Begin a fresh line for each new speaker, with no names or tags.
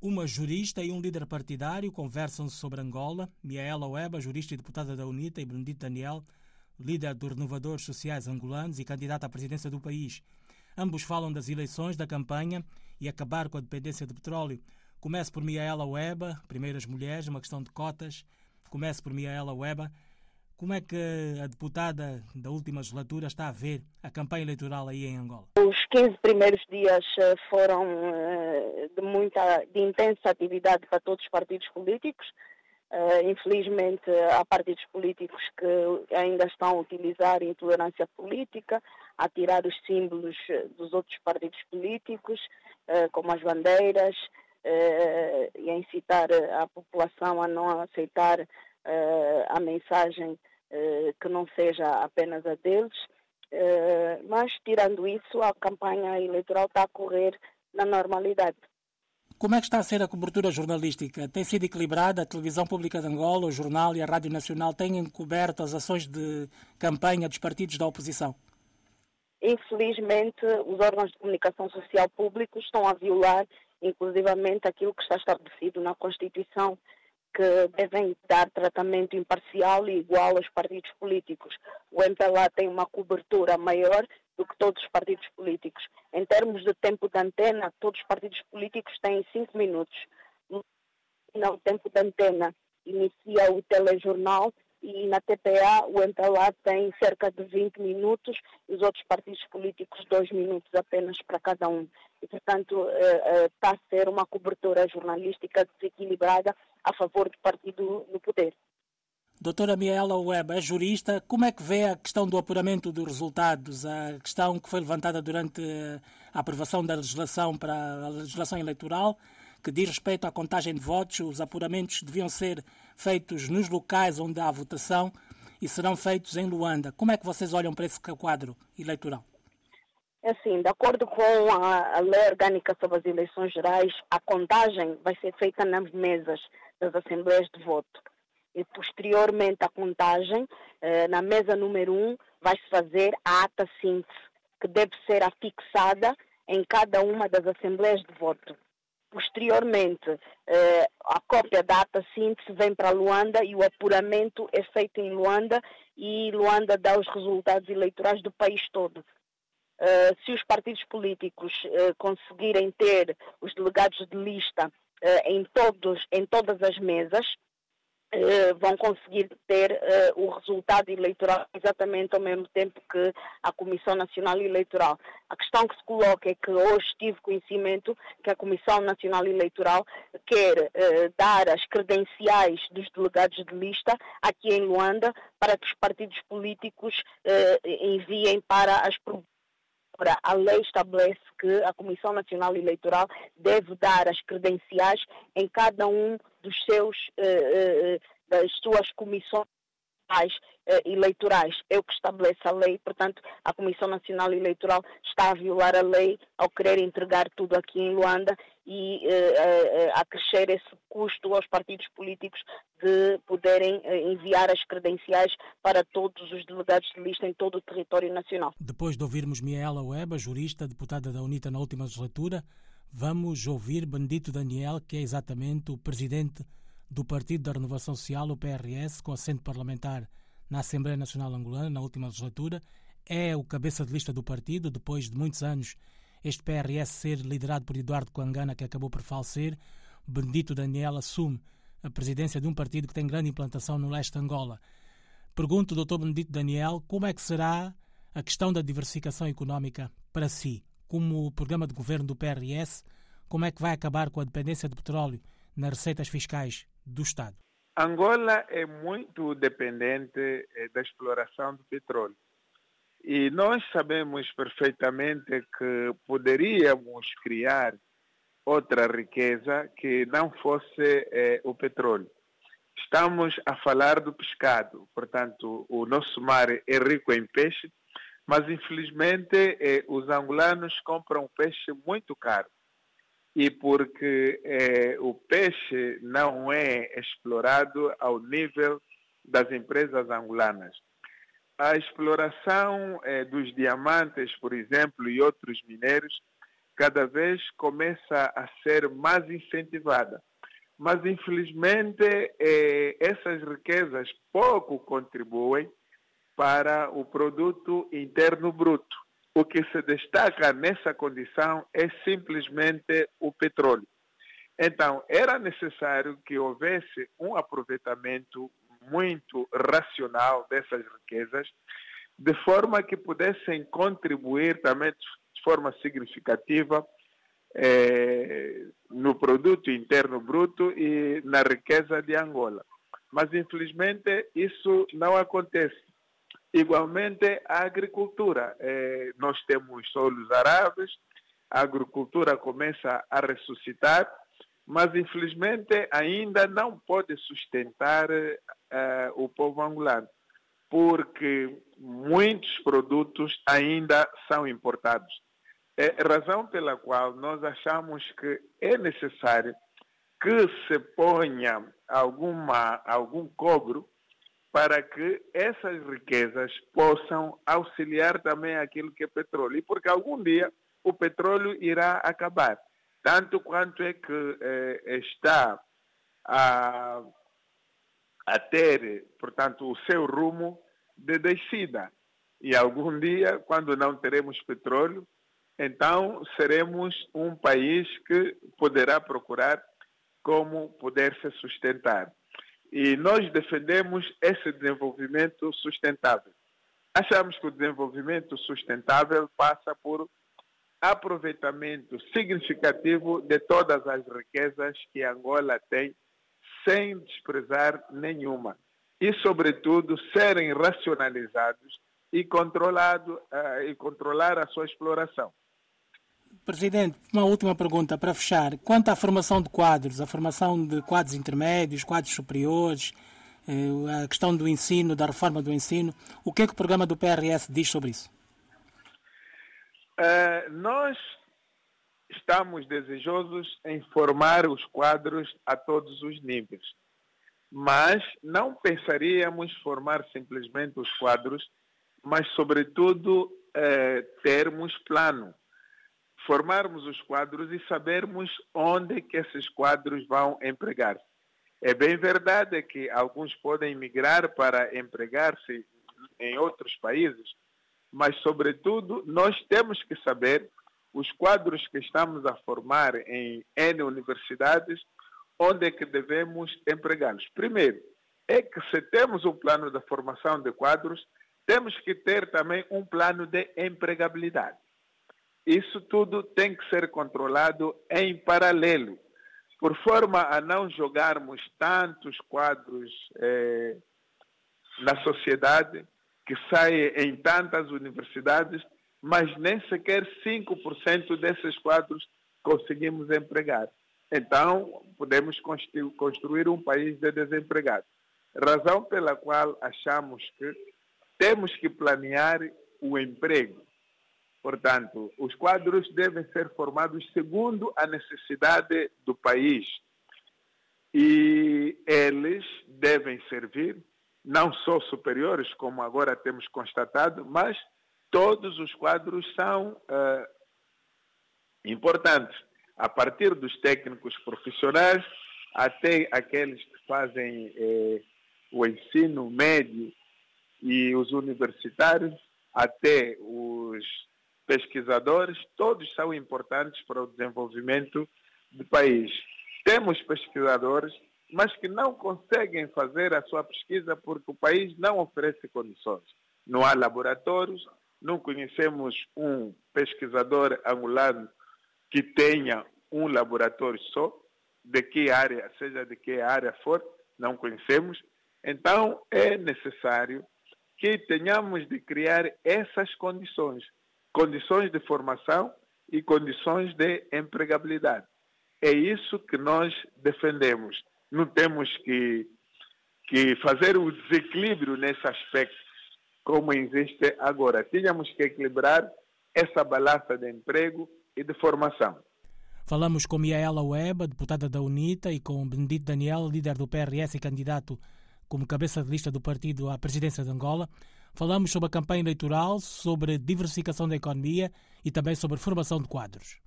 Uma jurista e um líder partidário conversam sobre Angola. Miaela Weba, jurista e deputada da UNITA, e Benedito Daniel, líder dos Renovadores Sociais Angolanos e candidata à presidência do país. Ambos falam das eleições, da campanha e acabar com a dependência de petróleo. Comece por Miaela Weba, primeiras mulheres, uma questão de cotas. Comece por Miaela Weba. Como é que a deputada da última legislatura está a ver a campanha eleitoral aí em Angola?
Os 15 primeiros dias eh, foram eh, de muita, de intensa atividade para todos os partidos políticos. Uh, infelizmente, há partidos políticos que ainda estão a utilizar intolerância política, a tirar os símbolos dos outros partidos políticos, como as bandeiras, e a incitar a população a não aceitar a mensagem que não seja apenas a deles. mas, tirando isso, a campanha eleitoral está a correr na normalidade.
Como é que está a ser a cobertura jornalística? Tem sido equilibrada? A televisão pública de Angola, o jornal e a Rádio Nacional têm coberto as ações de campanha dos partidos da oposição?
Infelizmente, os órgãos de comunicação social públicos estão a violar, inclusivamente, aquilo que está estabelecido na Constituição, que devem dar tratamento imparcial e igual aos partidos políticos. O MPLA tem uma cobertura maior do que todos os partidos políticos. Em termos de tempo de antena, todos os partidos políticos têm cinco minutos. No tempo de antena inicia o telejornal e na TPA o MPLA tem cerca de 20 minutos os outros partidos políticos dois minutos apenas para cada um. E, portanto, eh, eh, está a ser uma cobertura jornalística desequilibrada a favor do partido no poder.
Doutora Miela Web é jurista. Como é que vê a questão do apuramento dos resultados, a questão que foi levantada durante a aprovação da legislação para a legislação eleitoral, que diz respeito à contagem de votos? Os apuramentos deviam ser feitos nos locais onde há votação e serão feitos em Luanda. Como é que vocês olham para esse quadro eleitoral?
É assim, de acordo com a, lei orgânica sobre as eleições gerais, a contagem vai ser feita nas mesas das assembleias de voto e posteriormente à contagem, eh, na mesa número 1, um, vai-se fazer a ata síntese, que deve ser afixada em cada uma das assembleias de voto. Posteriormente, eh, a cópia da ata síntese vem para Luanda e o apuramento é feito em Luanda e Luanda dá os resultados eleitorais do país todo. Uh, se os partidos políticos uh, conseguirem ter os delegados de lista em, todos, em todas as mesas, vão conseguir ter uh, o resultado eleitoral exatamente ao mesmo tempo que a Comissão Nacional Eleitoral. A questão que se coloca é que hoje tive conhecimento que a Comissão Nacional Eleitoral quer uh, dar as credenciais dos delegados de lista aqui em Luanda para que os partidos políticos enviem para as a lei estabelece que a Comissão Nacional Eleitoral deve dar as credenciais em cada um dos seus, uh, uh, das suas comissões eleitorais. É o que estabelece a lei, portanto, a Comissão Nacional Eleitoral está a violar a lei ao querer entregar tudo aqui em Luanda e uh, a crescer esse custo aos partidos políticos de poderem enviar as credenciais para todos os delegados de lista em todo o território nacional.
Depois de ouvirmos Miela Weba, jurista, deputada da UNITA na última legislatura, vamos ouvir Benedito Daniel, que é exatamente o presidente do Partido da Renovação Social, o PRS, com assento parlamentar na Assembleia Nacional Angolana na última legislatura. É o cabeça de lista do partido, depois de muitos anos este PRS ser liderado por Eduardo Coangana, que acabou por falecer. Benedito Daniel assume a presidência de um partido que tem grande implantação no leste de Angola. Pergunto, doutor Benedito Daniel, como é que será a questão da diversificação económica para si? Como o programa de governo do PRS, como é que vai acabar com a dependência de petróleo nas receitas fiscais do Estado?
Angola é muito dependente eh, da exploração do petróleo. E nós sabemos perfeitamente que poderíamos criar outra riqueza que não fosse eh, o petróleo. Estamos a falar do pescado, portanto, o nosso mar é rico em peixe, mas infelizmente eh, os angolanos compram peixe muito caro e porque eh, o peixe não é explorado ao nível das empresas angolanas. A exploração eh, dos diamantes, por exemplo, e outros minérios cada vez começa a ser mais incentivada. Mas, infelizmente, eh, essas riquezas pouco contribuem para o produto interno bruto. O que se destaca nessa condição é simplesmente o petróleo. Então, era necessário que houvesse um aproveitamento muito racional dessas riquezas, de forma que pudessem contribuir também de forma significativa eh, no produto interno bruto e na riqueza de Angola. Mas, infelizmente, isso não acontece. Igualmente, a agricultura. Eh, nós temos solos aráveis, a agricultura começa a ressuscitar, mas, infelizmente, ainda não pode sustentar uh, o povo angolano, porque muitos produtos ainda são importados. É razão pela qual nós achamos que é necessário que se ponha alguma, algum cobro para que essas riquezas possam auxiliar também aquilo que é petróleo. E porque algum dia o petróleo irá acabar. Tanto quanto é que eh, está a a ter, portanto, o seu rumo de descida. E algum dia, quando não teremos petróleo, então seremos um país que poderá procurar como poder se sustentar. E nós defendemos esse desenvolvimento sustentável. Achamos que o desenvolvimento sustentável passa por aproveitamento significativo de todas as riquezas que Angola tem sem desprezar nenhuma. E, sobretudo, serem racionalizados e, controlado, uh, e controlar a sua exploração.
Presidente, uma última pergunta para fechar. Quanto à formação de quadros, a formação de quadros intermédios, quadros superiores, eh, a questão do ensino, da reforma do ensino, o que é que o programa do PRS diz sobre isso?
Uh, nós estamos desejosos em formar os quadros a todos os níveis. Mas não pensaríamos formar simplesmente os quadros, mas, sobretudo, eh, termos plano. Formarmos os quadros e sabermos onde que esses quadros vão empregar-se. É bem verdade que alguns podem migrar para empregar-se em outros países, mas, sobretudo, nós temos que saber os quadros que estamos a formar em N universidades, onde é que devemos empregá-los? Primeiro, é que se temos um plano de formação de quadros, temos que ter também um plano de empregabilidade. Isso tudo tem que ser controlado em paralelo, por forma a não jogarmos tantos quadros eh, na sociedade que saem em tantas universidades mas nem sequer 5% desses quadros conseguimos empregar. Então, podemos construir um país de desempregados. Razão pela qual achamos que temos que planear o emprego. Portanto, os quadros devem ser formados segundo a necessidade do país. E eles devem servir não só superiores, como agora temos constatado, mas todos os quadros são uh, importantes, a partir dos técnicos profissionais até aqueles que fazem eh, o ensino médio e os universitários, até os pesquisadores, todos são importantes para o desenvolvimento do país. Temos pesquisadores, mas que não conseguem fazer a sua pesquisa porque o país não oferece condições. Não há laboratórios, não conhecemos um pesquisador angolano que tenha um laboratório só, de que área, seja de que área for, não conhecemos. Então, é necessário que tenhamos de criar essas condições, condições de formação e condições de empregabilidade. É isso que nós defendemos. Não temos que, que fazer o desequilíbrio nesse aspecto como existe agora. Tínhamos que equilibrar essa balança de emprego e de formação.
Falamos com Miaela Weba, deputada da UNITA, e com Benedito Daniel, líder do PRS e candidato como cabeça de lista do partido à presidência de Angola. Falamos sobre a campanha eleitoral, sobre diversificação da economia e também sobre formação de quadros.